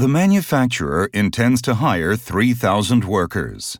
The manufacturer intends to hire 3,000 workers.